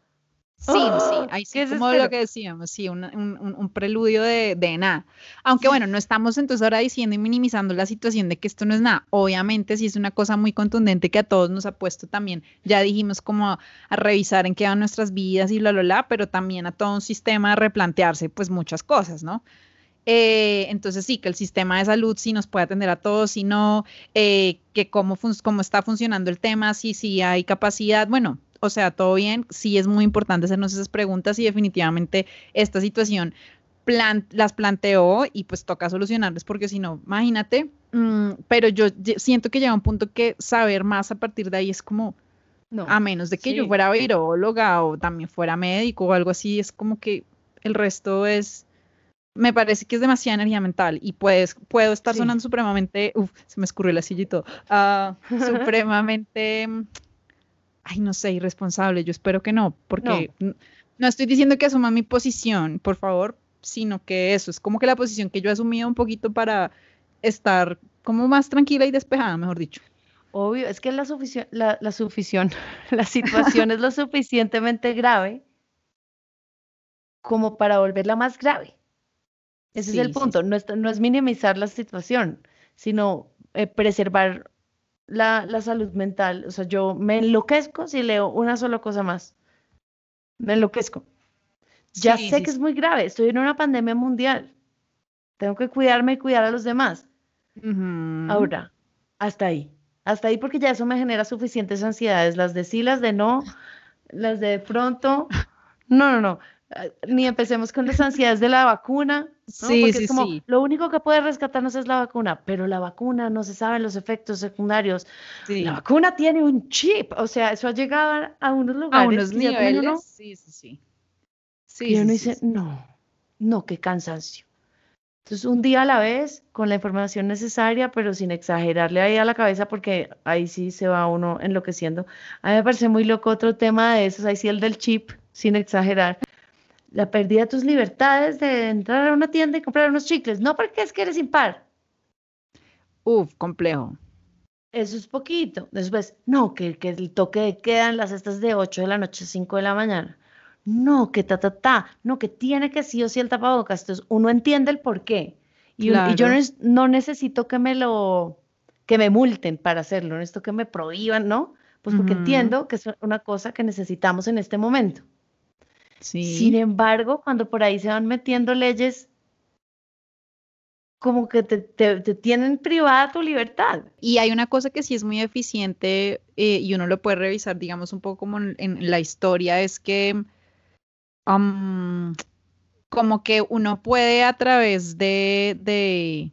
Sí, sí, ¡Ah! ahí sí, ¡Qué como desespero! lo que decíamos, sí, un, un- un preludio de, de nada. Aunque bueno, no estamos entonces ahora diciendo y minimizando la situación de que esto no es nada. Obviamente sí es una cosa muy contundente que a todos nos ha puesto también, ya dijimos como a, a revisar en qué van nuestras vidas y bla, bla, bla, pero también a todo un sistema a replantearse pues muchas cosas, ¿no? Eh, entonces sí, que el sistema de salud sí nos puede atender a todos, si no, eh, que cómo, cómo está funcionando el tema, si sí hay capacidad, bueno, o sea, todo bien, sí es muy importante hacernos esas preguntas y definitivamente esta situación las planteó y pues toca solucionarlas porque si no, imagínate, mm, pero yo siento que llega un punto que saber más a partir de ahí es como, no, a menos de que yo fuera viróloga o también fuera médico o algo así, es como que el resto es, me parece que es demasiada energía mental y pues puedo estar sonando supremamente, uff, se me escurrió la silla y todo, ah, supremamente, ay, no sé, irresponsable, yo espero que no, porque no. no estoy diciendo que asuma mi posición, por favor, sino que eso es como que la posición que yo he asumido un poquito para estar como más tranquila y despejada, mejor dicho. Obvio, es que la, la, la, la situación es lo suficientemente grave como para volverla más grave. Ese es el punto, no, es, no, es, minimizar la situación, sino eh, preservar la, la, salud mental. O sea, yo me enloquezco si leo una sola cosa más. Me enloquezco. Ya sé que es muy grave, estoy en una pandemia mundial. Tengo que cuidarme y cuidar a los demás. Ahora, hasta ahí. Hasta ahí porque ya eso me genera suficientes ansiedades, las de sí, las de no, las de pronto. No, no, no. Ah, ni empecemos con las ansiedades de la vacuna. Sí, porque sí, es como, Lo único que puede rescatarnos es la vacuna, pero la vacuna no se saben los efectos secundarios. La vacuna tiene un chip, o sea, eso ha llegado a unos lugares. A unos niveles. Sí, sí, sí y uno dice, no, no, qué cansancio. Entonces, un día a la vez, con la información necesaria, pero sin exagerarle ahí a la cabeza, porque ahí sí se va uno enloqueciendo. A mí me parece muy loco otro tema de esos, ahí sí el del chip, sin exagerar. La pérdida de tus libertades de entrar a una tienda y comprar unos chicles. No porque es que eres impar. Uf, complejo. Eso es poquito. Después, no, que, que el toque de queda en las estas de 8 de la noche a 5 de la mañana no, que ta, ta, ta, no, que tiene que sí o sí el tapabocas. Entonces, uno entiende el por qué. Y, yo no, necesito que me lo, que me multen para hacerlo, no necesito que me prohíban, ¿no? Pues porque entiendo que es una cosa que necesitamos en este momento. Sí. Sin embargo, cuando por ahí se van metiendo leyes como que te, tienen privada tu libertad. Y hay una cosa que sí es muy eficiente eh, y uno lo puede revisar, digamos, un poco como en la historia, es que como que uno puede a través de, de,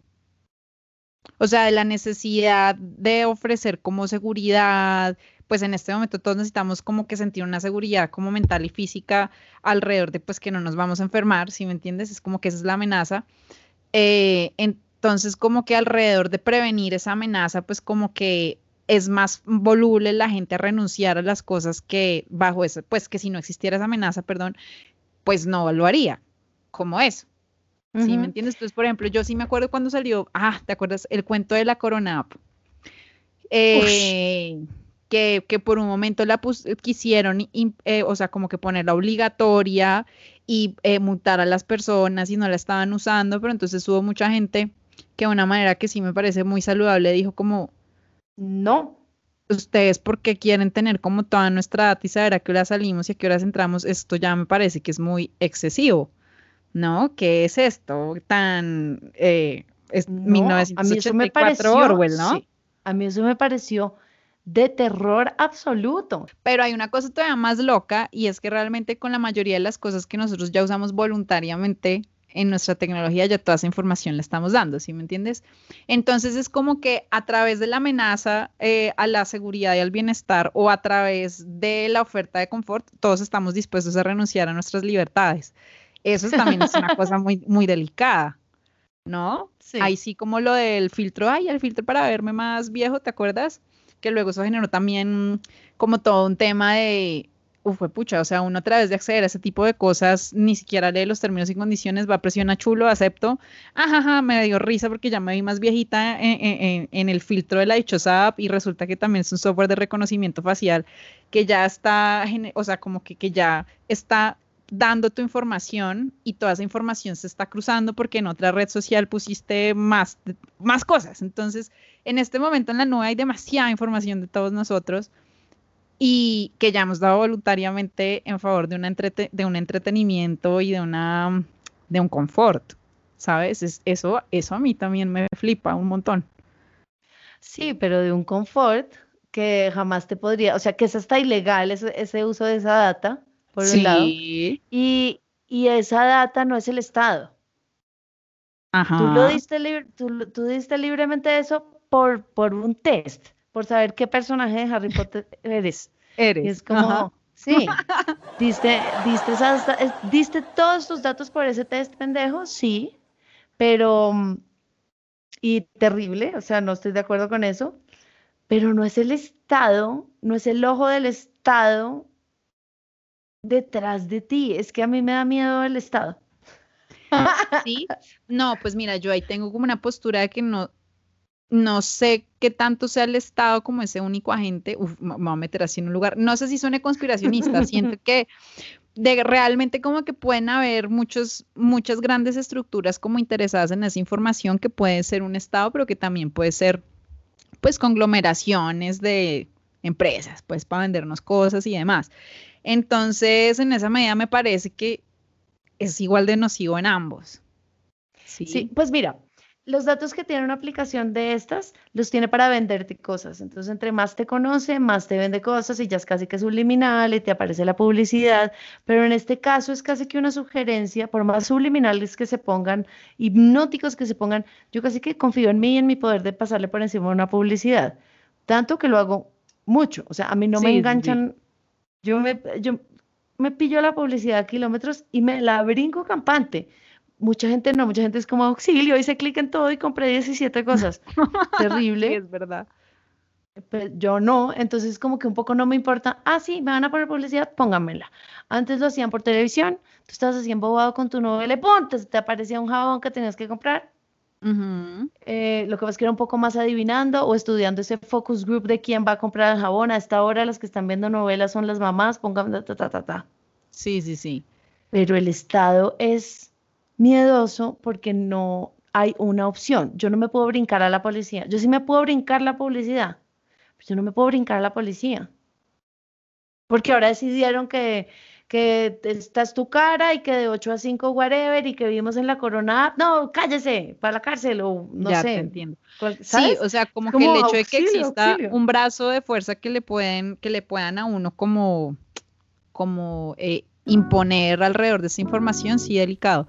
o sea, de la necesidad de ofrecer como seguridad, pues en este momento todos necesitamos como que sentir una seguridad como mental y física alrededor de pues que no nos vamos a enfermar, si me entiendes? Es como que esa es la amenaza. Eh, entonces, como que alrededor de prevenir esa amenaza, pues como que es más voluble la gente a renunciar a las cosas que bajo eso, pues que si no existiera esa amenaza, perdón, pues no lo haría, como eso. ¿Sí me entiendes? Entonces, por ejemplo, yo sí me acuerdo cuando salió, ah, ¿te acuerdas? El cuento de la Corona eh, que, que, por un momento la quisieron, eh, o sea, como que ponerla obligatoria y eh, multar a las personas y no la estaban usando, pero entonces hubo mucha gente que de una manera que sí me parece muy saludable dijo como, no, ustedes porque quieren tener como toda nuestra data y saber a qué hora salimos y a qué horas entramos, esto ya me parece que es muy excesivo, ¿no? ¿Qué es esto tan... Eh, es 1984 Orwell, ¿no? a mí eso me pareció de terror absoluto. Pero hay una cosa todavía más loca y es que realmente con la mayoría de las cosas que nosotros ya usamos voluntariamente en nuestra tecnología ya toda esa información la estamos dando, ¿sí me entiendes? Entonces es como que a través de la amenaza eh, a la seguridad y al bienestar o a través de la oferta de confort, todos estamos dispuestos a renunciar a nuestras libertades. Eso también es una cosa muy, muy delicada, ¿no? Sí. Ahí sí como lo del filtro, ay, el filtro para verme más viejo, ¿te acuerdas? Que luego eso generó también como todo un tema de fue pucha, o sea, uno a través de acceder a ese tipo de cosas, ni siquiera lee los términos y condiciones, va a presionar chulo, acepto, ajaja, me dio risa porque ya me vi más viejita en, el filtro de la dichosa app y resulta que también es un software de reconocimiento facial que ya está, o sea, como que, que ya está dando tu información y toda esa información se está cruzando porque en otra red social pusiste más, más cosas. Entonces, en este momento en la nube hay demasiada información de todos nosotros y que ya hemos dado voluntariamente en favor de, una de un entretenimiento y de, una, de un confort, ¿sabes? eso, eso a mí también me flipa un montón. Sí, pero de un confort que jamás te podría, o sea, que es hasta ilegal ese uso de esa data, por un lado, Sí. y, y esa data no es el Estado. Ajá. Tú lo diste, tú, tú diste libremente eso por, por un test, por saber qué personaje de Harry Potter eres. Eres. Y es como, Ajá. sí, diste, diste, esas es- diste todos tus datos por ese test pendejo, sí, pero, mm, y terrible, o sea, no estoy de acuerdo con eso, pero no es el Estado, no es el ojo del Estado detrás de ti, es que a mí me da miedo el Estado. Sí, no, pues mira, yo ahí tengo como una postura de que no, no sé qué tanto sea el Estado como ese único agente. Uf, me me voy a meter así en un lugar. No sé si suene conspiracionista, siento que de realmente como que pueden haber muchos, muchas grandes estructuras como interesadas en esa información que puede ser un Estado, pero que también puede ser pues conglomeraciones de empresas, pues para vendernos cosas y demás. Entonces, en esa medida me parece que es igual de nocivo en ambos. Sí. Sí, pues mira, los datos que tiene una aplicación de estas los tiene para venderte cosas. Entonces, entre más te conoce, más te vende cosas y ya es casi que subliminal y te aparece la publicidad. Pero en este caso es casi que una sugerencia, por más subliminales que se pongan, hipnóticos que se pongan, yo casi que confío en mí y en mi poder de pasarle por encima una publicidad. Tanto que lo hago mucho. O sea, a mí no me sí, enganchan. Yo me, yo me pillo la publicidad a kilómetros y me la brinco campante. Mucha gente no, mucha gente es como auxilio, hice clic en todo y compré 17 cosas. Sí, Terrible. es verdad. Pero yo no, entonces como que un poco no me importa. Ah, sí, me van a poner publicidad, pónganmela. Antes lo hacían por televisión, tú estabas así embobado con tu novela y ¡pum! Te, te aparecía un jabón que tenías que comprar. Eh, lo que pasa es que era un poco más adivinando o estudiando ese focus group de quién va a comprar el jabón. A esta hora las que están viendo novelas son las mamás, pongan ta, ta, ta, ta, ta. Sí, sí, sí. Pero el Estado es miedoso porque no hay una opción. Yo no me puedo brincar a la policía. Yo sí me puedo brincar la publicidad, pero yo no me puedo brincar a la policía. Porque ahora decidieron que, que esta es tu cara y que de 8 a 5 whatever y que vivimos en la corona. No, cállese, para la cárcel o no ya te sé. entiendo. cual- Sí, o sea, como, Como que el hecho de que exista auxilio. un brazo de fuerza que le pueden, que le puedan a uno como, como eh, imponer alrededor de esa información, sí, delicado.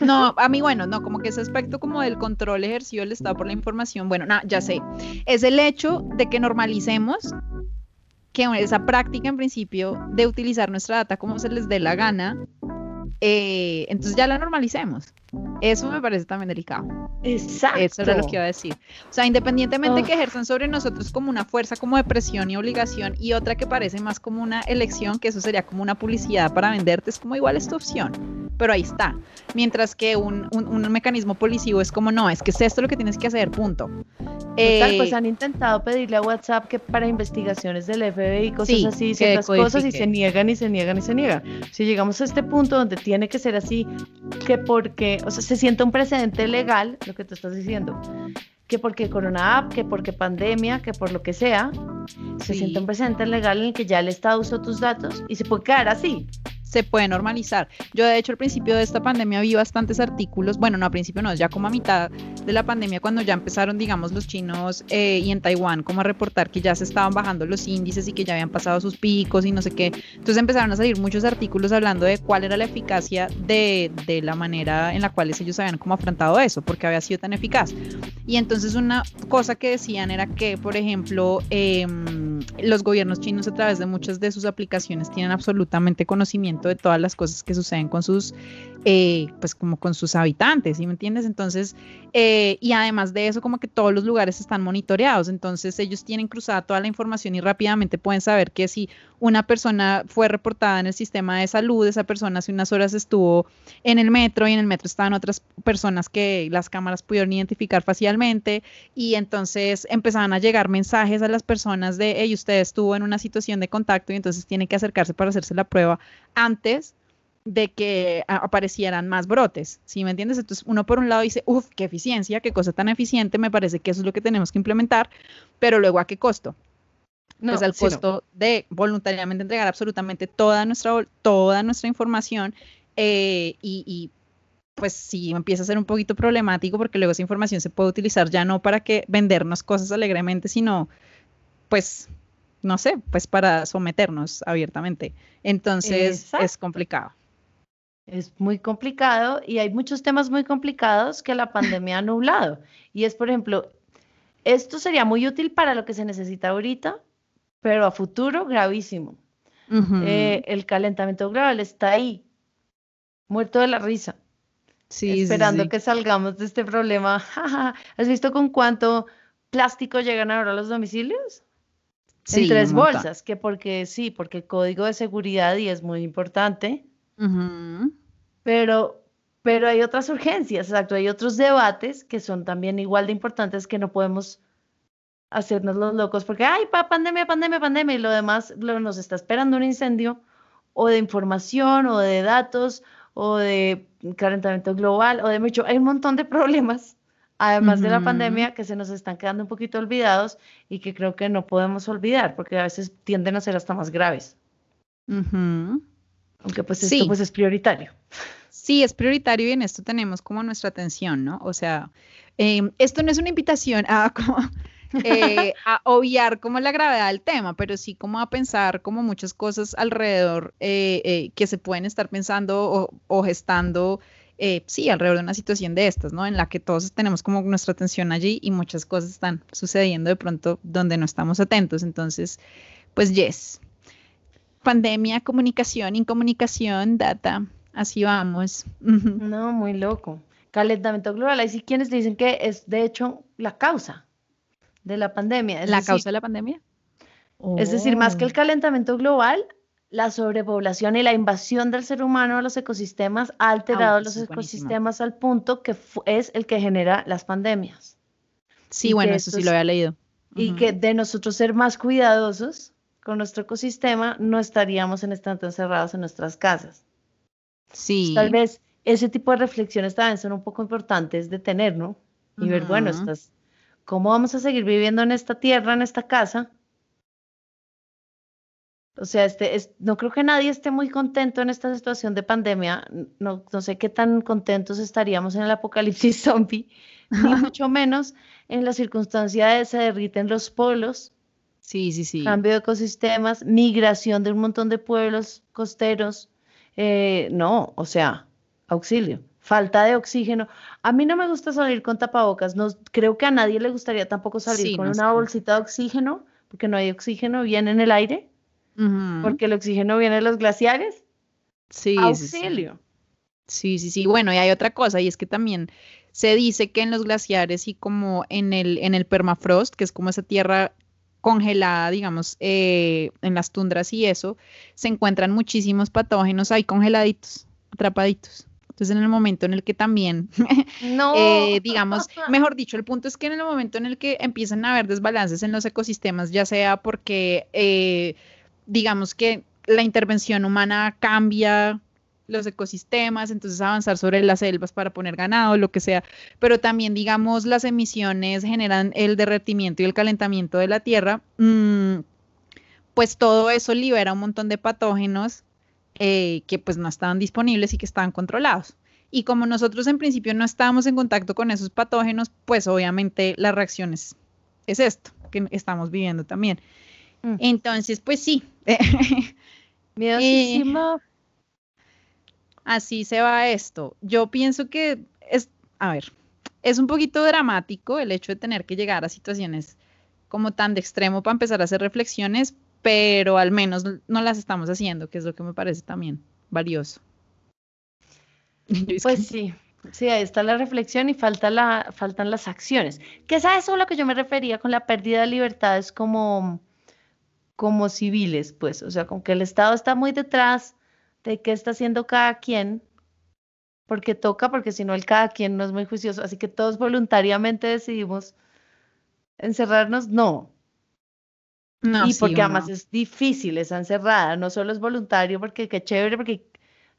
No, a mí, bueno, no, como que ese aspecto como del control ejercido del Estado por la información, bueno, no, ya sé, es el hecho de que normalicemos que esa práctica en principio de utilizar nuestra data como se les dé la gana, eh, entonces ya la normalicemos. Eso me parece también delicado. Exacto. Eso era lo que iba a decir. O sea, independientemente Ugh. que ejerzan sobre nosotros como una fuerza como de presión y obligación y otra que parece más como una elección, que eso sería como una publicidad para venderte, es como igual es tu opción. Pero ahí está. Mientras que un, un- un mecanismo policivo es como, no, es que es esto lo que tienes que hacer, punto. Total, Eh, pues han intentado pedirle a WhatsApp que para investigaciones del FBI, cosas Sí, así, ciertas cosas, y se niegan y se niegan y se niegan. Si llegamos a este punto donde tiene que ser así, que porque, o sea, se siente un precedente legal, lo que tú estás diciendo, que porque Corona App, que porque pandemia, que por lo que sea, se siente un precedente legal en el que ya el Estado usó tus datos y se puede quedar así. Se puede normalizar. Yo de hecho al principio de esta pandemia vi bastantes artículos, bueno, no al principio no, ya como a mitad de la pandemia cuando ya empezaron, digamos, los chinos eh, y en Taiwán como a reportar que ya se estaban bajando los índices y que ya habían pasado sus picos y no sé qué. Entonces empezaron a salir muchos artículos hablando de cuál era la eficacia de, de la manera en la cual ellos habían como afrontado eso, porque había sido tan eficaz. Y entonces una cosa que decían era que, por ejemplo, em, los gobiernos chinos a través de muchas de sus aplicaciones tienen absolutamente conocimiento de todas las cosas que suceden con sus, eh, pues como con sus habitantes, ¿sí me entiendes? Entonces, eh, y además de eso, como que todos los lugares están monitoreados, entonces ellos tienen cruzada toda la información y rápidamente pueden saber que si una persona fue reportada en el sistema de salud, esa persona hace unas horas estuvo en el metro y en el metro estaban otras personas que las cámaras pudieron identificar facialmente y entonces empezaban a llegar mensajes a las personas de, hey, usted estuvo en una situación de contacto y entonces tiene que acercarse para hacerse la prueba antes de que a- aparecieran más brotes, ¿sí me entiendes? Entonces uno por un lado dice, uff, qué eficiencia, qué cosa tan eficiente, me parece que eso es lo que tenemos que implementar, pero luego a qué costo? No, pues al sí, no. costo de voluntariamente entregar absolutamente toda nuestra, toda nuestra información eh, y, y, pues sí empieza a ser un poquito problemático porque luego esa información se puede utilizar ya no para que vendernos cosas alegremente, sino pues, no sé, pues para someternos abiertamente. Entonces Exacto. es complicado. Es muy complicado y hay muchos temas muy complicados que la pandemia ha nublado. Y es, por ejemplo, esto sería muy útil para lo que se necesita ahorita, pero a futuro gravísimo. Eh, el calentamiento global está ahí, muerto de la risa, Sí, esperando sí. que salgamos de este problema. ¿Has visto con cuánto plástico llegan ahora a los domicilios? Sí, en tres bolsas, que porque sí, porque el código de seguridad y es muy importante, Pero, pero hay otras urgencias, exacto, hay otros debates que son también igual de importantes que no podemos hacernos los locos porque, ay, pa, pandemia, pandemia, pandemia, y lo demás lo, nos está esperando un incendio o de información o de datos o de calentamiento global o de mucho, hay un montón de problemas, además de la pandemia, que se nos están quedando un poquito olvidados y que creo que no podemos olvidar porque a veces tienden a ser hasta más graves, Ujú. Aunque pues esto Sí. pues es prioritario. Sí, es prioritario y en esto tenemos como nuestra atención, ¿no? O sea, em, esto no es una invitación a, como, eh, a obviar como la gravedad del tema, pero sí como a pensar como muchas cosas alrededor eh, eh, que se pueden estar pensando o, o gestando, eh, sí, alrededor de una situación de estas, ¿no? En la que todos tenemos como nuestra atención allí y muchas cosas están sucediendo de pronto donde no estamos atentos. Entonces, pues, yes. Pandemia, comunicación, incomunicación, data, así vamos. No, muy loco. Calentamiento global. Hay sí quienes dicen que es de hecho la causa de la pandemia. Es ¿La decir, causa de la pandemia? Es decir, más que el Oh. calentamiento global, la sobrepoblación y la invasión del ser humano a los ecosistemas ha alterado los buenísimo. ecosistemas al punto que es el que genera las pandemias. Sí, y bueno, eso sí lo había leído. Y que de nosotros ser más cuidadosos con nuestro ecosistema, no estaríamos en tanto encerrados en nuestras casas. Sí. Tal vez ese tipo de reflexiones también son un poco importantes de tener, ¿no? Y ver, bueno, estas, ¿cómo vamos a seguir viviendo en esta tierra, en esta casa? O sea, este, es, no creo que nadie esté muy contento en esta situación de pandemia. No, no sé qué tan contentos estaríamos en el apocalipsis zombie, ni mucho menos en la circunstancia de se derriten los polos, Sí, sí, sí. cambio de ecosistemas, migración de un montón de pueblos costeros. Eh, no, o sea, auxilio, falta de oxígeno. A mí no me gusta salir con tapabocas, no creo que a nadie le gustaría tampoco salir Sí, con no una sé. bolsita de oxígeno, porque no hay oxígeno bien en el aire, porque el oxígeno viene de los glaciares. Sí, sí, sí. Auxilio. Sí, sí, sí. Bueno, y hay otra cosa, y es que también se dice que en los glaciares y como en el, en el permafrost, que es como esa tierra congelada, digamos, eh, en las tundras y eso, se encuentran muchísimos patógenos ahí congeladitos, atrapaditos. Entonces, en el momento en el que también No. eh, digamos, mejor dicho, el punto es que en el momento en el que empiezan a haber desbalances en los ecosistemas, ya sea porque, eh, digamos que la intervención humana cambia los ecosistemas, entonces avanzar sobre las selvas para poner ganado, lo que sea, pero también, digamos, las emisiones generan el derretimiento y el calentamiento de la Tierra, mm, pues todo eso libera un montón de patógenos eh, que pues no estaban disponibles y que estaban controlados. Y como nosotros en principio no estábamos en contacto con esos patógenos, pues obviamente la reacción es, es esto que estamos viviendo también. Mm. Entonces, pues sí, Miedosísimo. Así se va esto. Yo pienso que es, a ver, es un poquito dramático el hecho de tener que llegar a situaciones como tan de extremo para empezar a hacer reflexiones, pero al menos no las estamos haciendo, que es lo que me parece también valioso. Es Pues sí, sí, ahí está la reflexión y falta la, faltan las acciones. Que es a eso a lo que yo me refería con la pérdida de libertades como, como civiles, pues, o sea, como que el Estado está muy detrás de qué está haciendo cada quien, porque toca, porque si no el cada quien no es muy juicioso, así que todos voluntariamente decidimos encerrarnos, no. No, y sí, porque además es difícil esa encerrada, no solo es voluntario, porque qué chévere, porque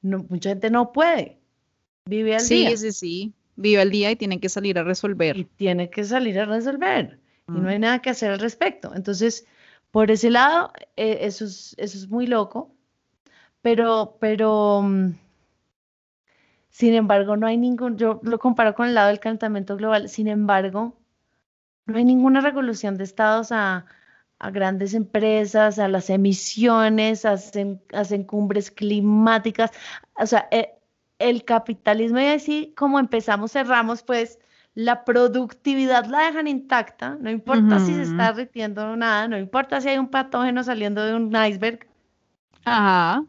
no- mucha gente no puede, vive al Sí, día. sí, sí. Vive el día y tiene que salir a resolver. y tiene que salir a resolver y no Mm. hay nada que hacer al respecto. Entonces, por ese lado, eh, eso es, eso es muy loco, pero, pero, mm, sin embargo, no hay ningún, yo lo comparo con el lado del calentamiento global, sin embargo, no hay ninguna regulación de estados a, a grandes empresas, a las emisiones, hacen, hacen cumbres climáticas. O sea, eh, el capitalismo y así como empezamos, cerramos, pues la productividad la dejan intacta, no importa si se está derritiendo nada, no importa si hay un patógeno saliendo de un iceberg. Ajá.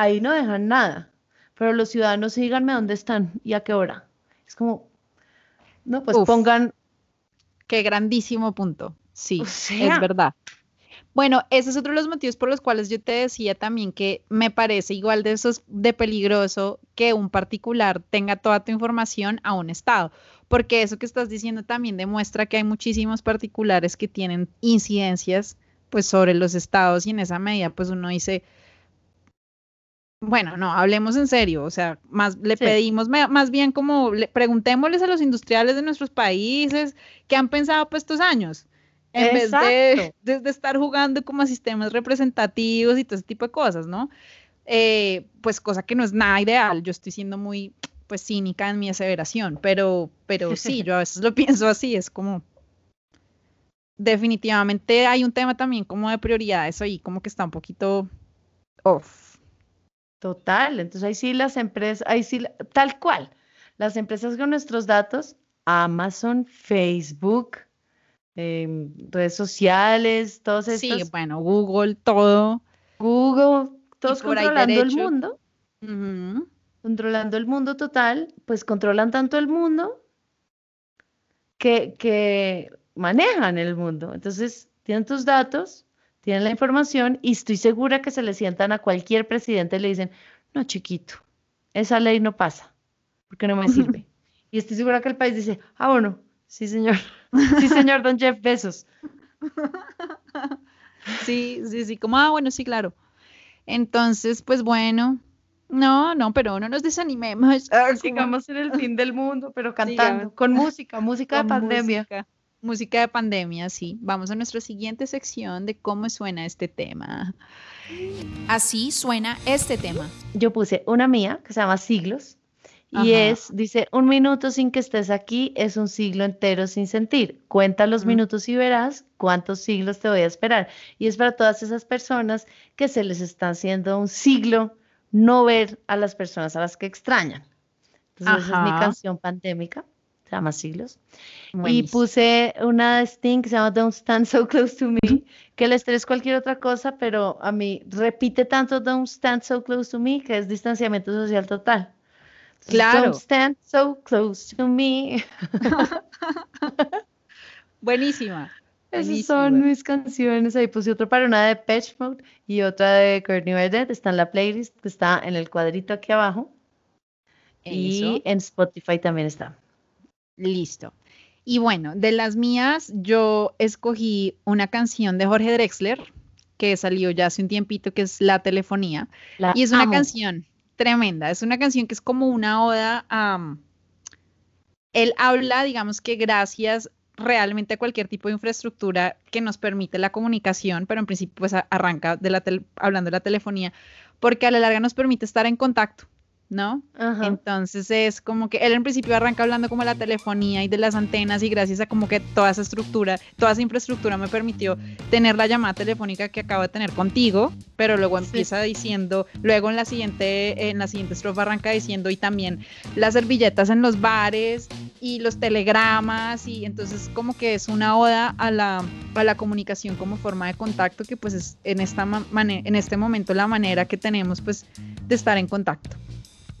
Ahí no dejan nada. Pero los ciudadanos, díganme dónde están y a qué hora. Es como, no, pues Uf. pongan, Qué grandísimo punto. Sí, O sea. es verdad. Bueno, ese es otro de los motivos por los cuales yo te decía también que me parece igual de esos de peligroso que un particular tenga toda tu información a un estado, porque eso que estás diciendo también demuestra que hay muchísimos particulares que tienen incidencias pues sobre los estados y en esa medida pues uno dice bueno, no, hablemos en serio, o sea, más le Sí. pedimos más bien como le, preguntémosles a los industriales de nuestros países qué han pensado pues estos años, en vez de, Exacto. de- de estar jugando como a sistemas representativos y todo ese tipo de cosas, ¿no? Eh, pues cosa que no es nada ideal, yo estoy siendo muy pues cínica en mi aseveración, pero, pero sí, yo a veces lo pienso así, es como definitivamente hay un tema también como de prioridades ahí, como que está un poquito off. Total, entonces ahí sí las empresas, ahí sí, tal cual, las empresas con nuestros datos, Amazon, Facebook, em, redes sociales, todos Sí, estos, bueno, Google, todo. Google, todos controlando el mundo, controlando el mundo total, pues controlan tanto el mundo que, que manejan el mundo. Entonces, tienen tus datos, tienen la información y estoy segura que se le sientan a cualquier presidente y le dicen, no, chiquito, esa ley no pasa, porque no me sirve. Y estoy segura que el país dice, ah, bueno, sí, señor, sí, señor, don Jeff Bezos. Sí, sí, sí, como, ah, bueno, sí, claro. Entonces, pues bueno, no, no, pero no nos desanimemos. Sigamos en el fin del mundo, pero cantando, Sigamos. con música, música de pandemia. Música, música de pandemia, sí. Vamos a nuestra siguiente sección de cómo suena este tema. Así suena este tema. yo puse una mía que se llama Siglos y Ajá. es, dice, un minuto sin que estés aquí es un siglo entero sin sentir. Cuenta los Ujú. minutos y verás cuántos siglos te voy a esperar. Y es para todas esas personas que se les está haciendo un siglo no ver a las personas a las que extrañan. Entonces esa es mi canción pandémica, se llama Siglos. Y puse una de Sting que se llama Don't Stand So Close to Me, que el estrés es cualquier otra cosa, pero a mí repite tanto Don't Stand So Close to Me que es distanciamiento social total. Claro. Don't stand so close to me. Buenísima. Esas son mis canciones. Ahí puse otra para una de Patch Mode y otra de Courtney Barnett. Está en la playlist, que está en el cuadrito aquí abajo. Y en Spotify también está. Listo. Y bueno, de las mías, yo escogí una canción de Jorge Drexler que salió ya hace un tiempito, que es La Telefonía. La Y es una amo. canción tremenda, es una canción que es como una oda a... mm, él habla, digamos que gracias realmente a cualquier tipo de infraestructura que nos permite la comunicación, pero en principio pues arranca de la hablando de la telefonía, porque a la larga nos permite estar en contacto, ¿no? Ajá. Entonces es como que él en principio arranca hablando como de la telefonía y de las antenas y gracias a como que toda esa estructura, toda esa infraestructura me permitió tener la llamada telefónica que acabo de tener contigo, pero luego Sí. empieza diciendo, luego en la siguiente en la siguiente estrofa arranca diciendo y también las servilletas en los bares y los telegramas y entonces como que es una oda a la a la comunicación como forma de contacto que pues es en esta en este momento la manera que tenemos pues de estar en contacto.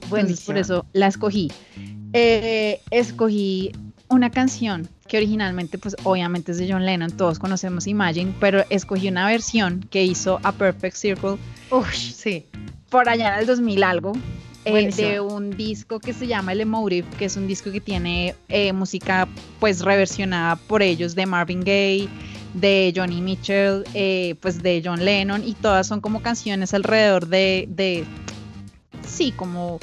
Entonces, por eso la escogí. Eh, escogí una canción que originalmente, pues obviamente es de John Lennon, todos conocemos Imagine, pero escogí una versión que hizo A Perfect Circle Ush, sí. por allá en el 2000 algo, eh, de un disco que se llama El Emotive, que es un disco que tiene eh, música pues reversionada por ellos de Marvin Gaye, de Johnny Mitchell, eh, pues de John Lennon, y todas son como canciones alrededor de, de sí, como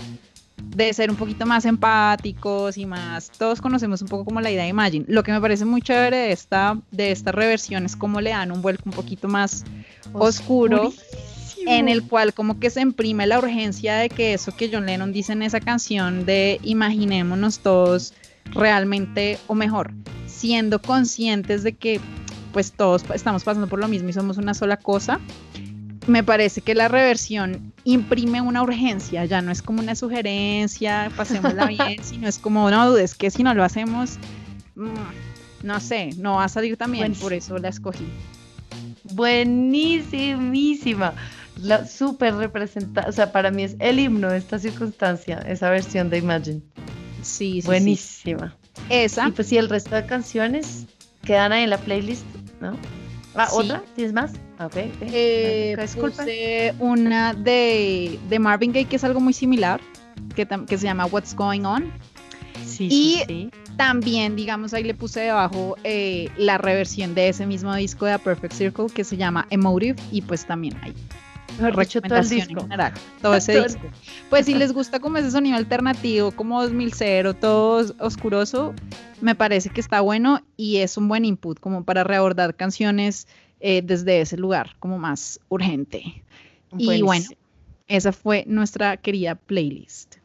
de ser un poquito más empáticos y más, todos conocemos un poco como la idea de Imagine. Lo que me parece muy chévere de esta, de esta reversión es cómo le dan un vuelco un poquito más oscuro en el cual como que se imprime la urgencia de que eso que John Lennon dice en esa canción de imaginémonos todos realmente o mejor siendo conscientes de que pues todos estamos pasando por lo mismo y somos una sola cosa, me parece que la reversión imprime una urgencia, ya no es como una sugerencia, pasémosla bien, sino es como, no dudes que si no lo hacemos, mm, no sé, no va a salir también, por eso la escogí. Buenísimísima. La súper representada, o sea, para mí es el himno de esta circunstancia, esa versión de Imagine. Sí, sí. Buenísima. Esa. Y pues sí, el resto de canciones quedan ahí en la playlist, ¿no? Ah, ¿otra? ¿Tienes más? Ah, ok. Eh, puse una de, de, Marvin Gaye que es algo muy similar, que, que se llama What's Going On. Sí, y sí, también, digamos, ahí le puse debajo eh, la reversión de ese mismo disco de A Perfect Circle que se llama Emotive y pues también hay todo el disco. general, todo ese disco. Pues si les gusta como ese sonido alternativo, como 2000, todo oscuroso, me parece que está bueno y es un buen input como para reabordar canciones eh, desde ese lugar, como más urgente. Y bueno, esa fue nuestra querida playlist.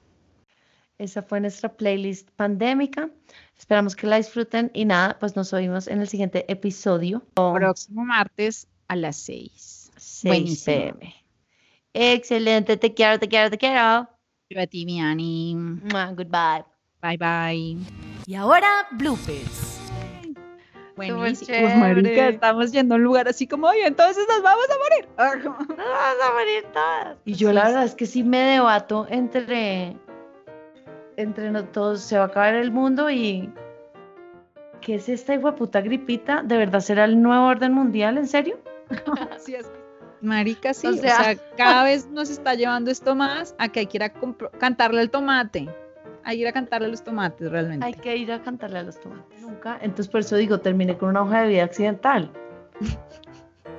Esa fue nuestra playlist pandémica. Esperamos que la disfruten y nada, pues nos oímos en el siguiente episodio. Próximo martes a las 6. 6 pm. Excelente, te quiero, te quiero, te quiero. Yo a ti, mi Ani. Goodbye. Bye bye. Y ahora, bloopers. Buenísimo. marica, estamos yendo a un lugar así como, oye, entonces nos vamos a morir. Nos vamos a morir todas. Y yo la verdad es que sí me debato entre, entre todos, se va a acabar el mundo y ¿qué es esta puta gripita? ¿De verdad será el nuevo orden mundial? ¿En serio? Así es. Marica, sí. O sea, cada vez nos está llevando esto más a que hay que ir a cantarle el tomate. Hay que ir a cantarle a los tomates, realmente. Hay que ir a cantarle a los tomates. Nunca. Entonces, por eso digo, terminé con una hoja de vida accidental.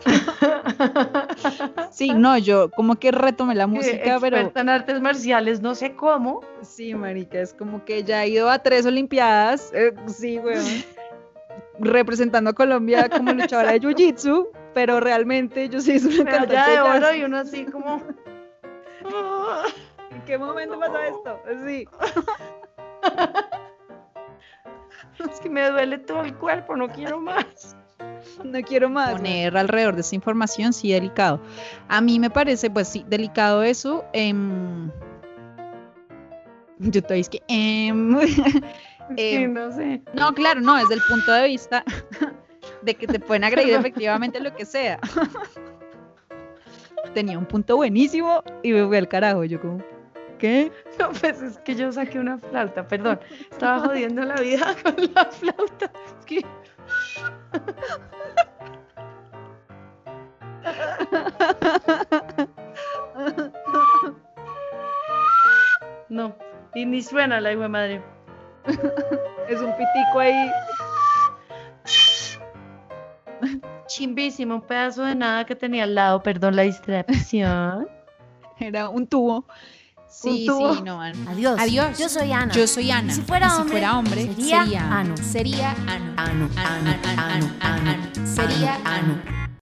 sí, no, yo como que retomé la música, pero. en artes marciales, no sé cómo. Sí, marica, es como que ya he ido a tres Olimpiadas. Eh, sí, weón. representando a Colombia como luchadora de Jiu-Jitsu, pero realmente yo sí soy una cantante de oro y uno así como... ¿En qué momento pasó esto? Sí. es que me duele todo el cuerpo, no quiero más. No quiero más. Poner alrededor de esa información, sí, delicado. A mí me parece, pues sí, delicado eso. Em, yo te que... Em, em, no sé. No, claro, no, desde el punto de vista de que te pueden agredir efectivamente lo que sea. Tenía un punto buenísimo y me fui al carajo. Yo como, ¿qué? No, pues es que yo saqué una flauta, perdón. Estaba jodiendo la vida con la flauta. Es que... No, y ni suena la hijo de madre. es un pitico ahí chimbísimo, un pedazo de nada que tenía al lado, perdón la distracción. Era un tubo. Sí, sí, no, Adiós. Adiós. Yo soy Ana. Yo soy Ana. Y si fuera, y hombre, fuera hombre, sería, sería Ano. Sería Ano. Ano, Ano, Ano, Ano, Ano. Sería Ano.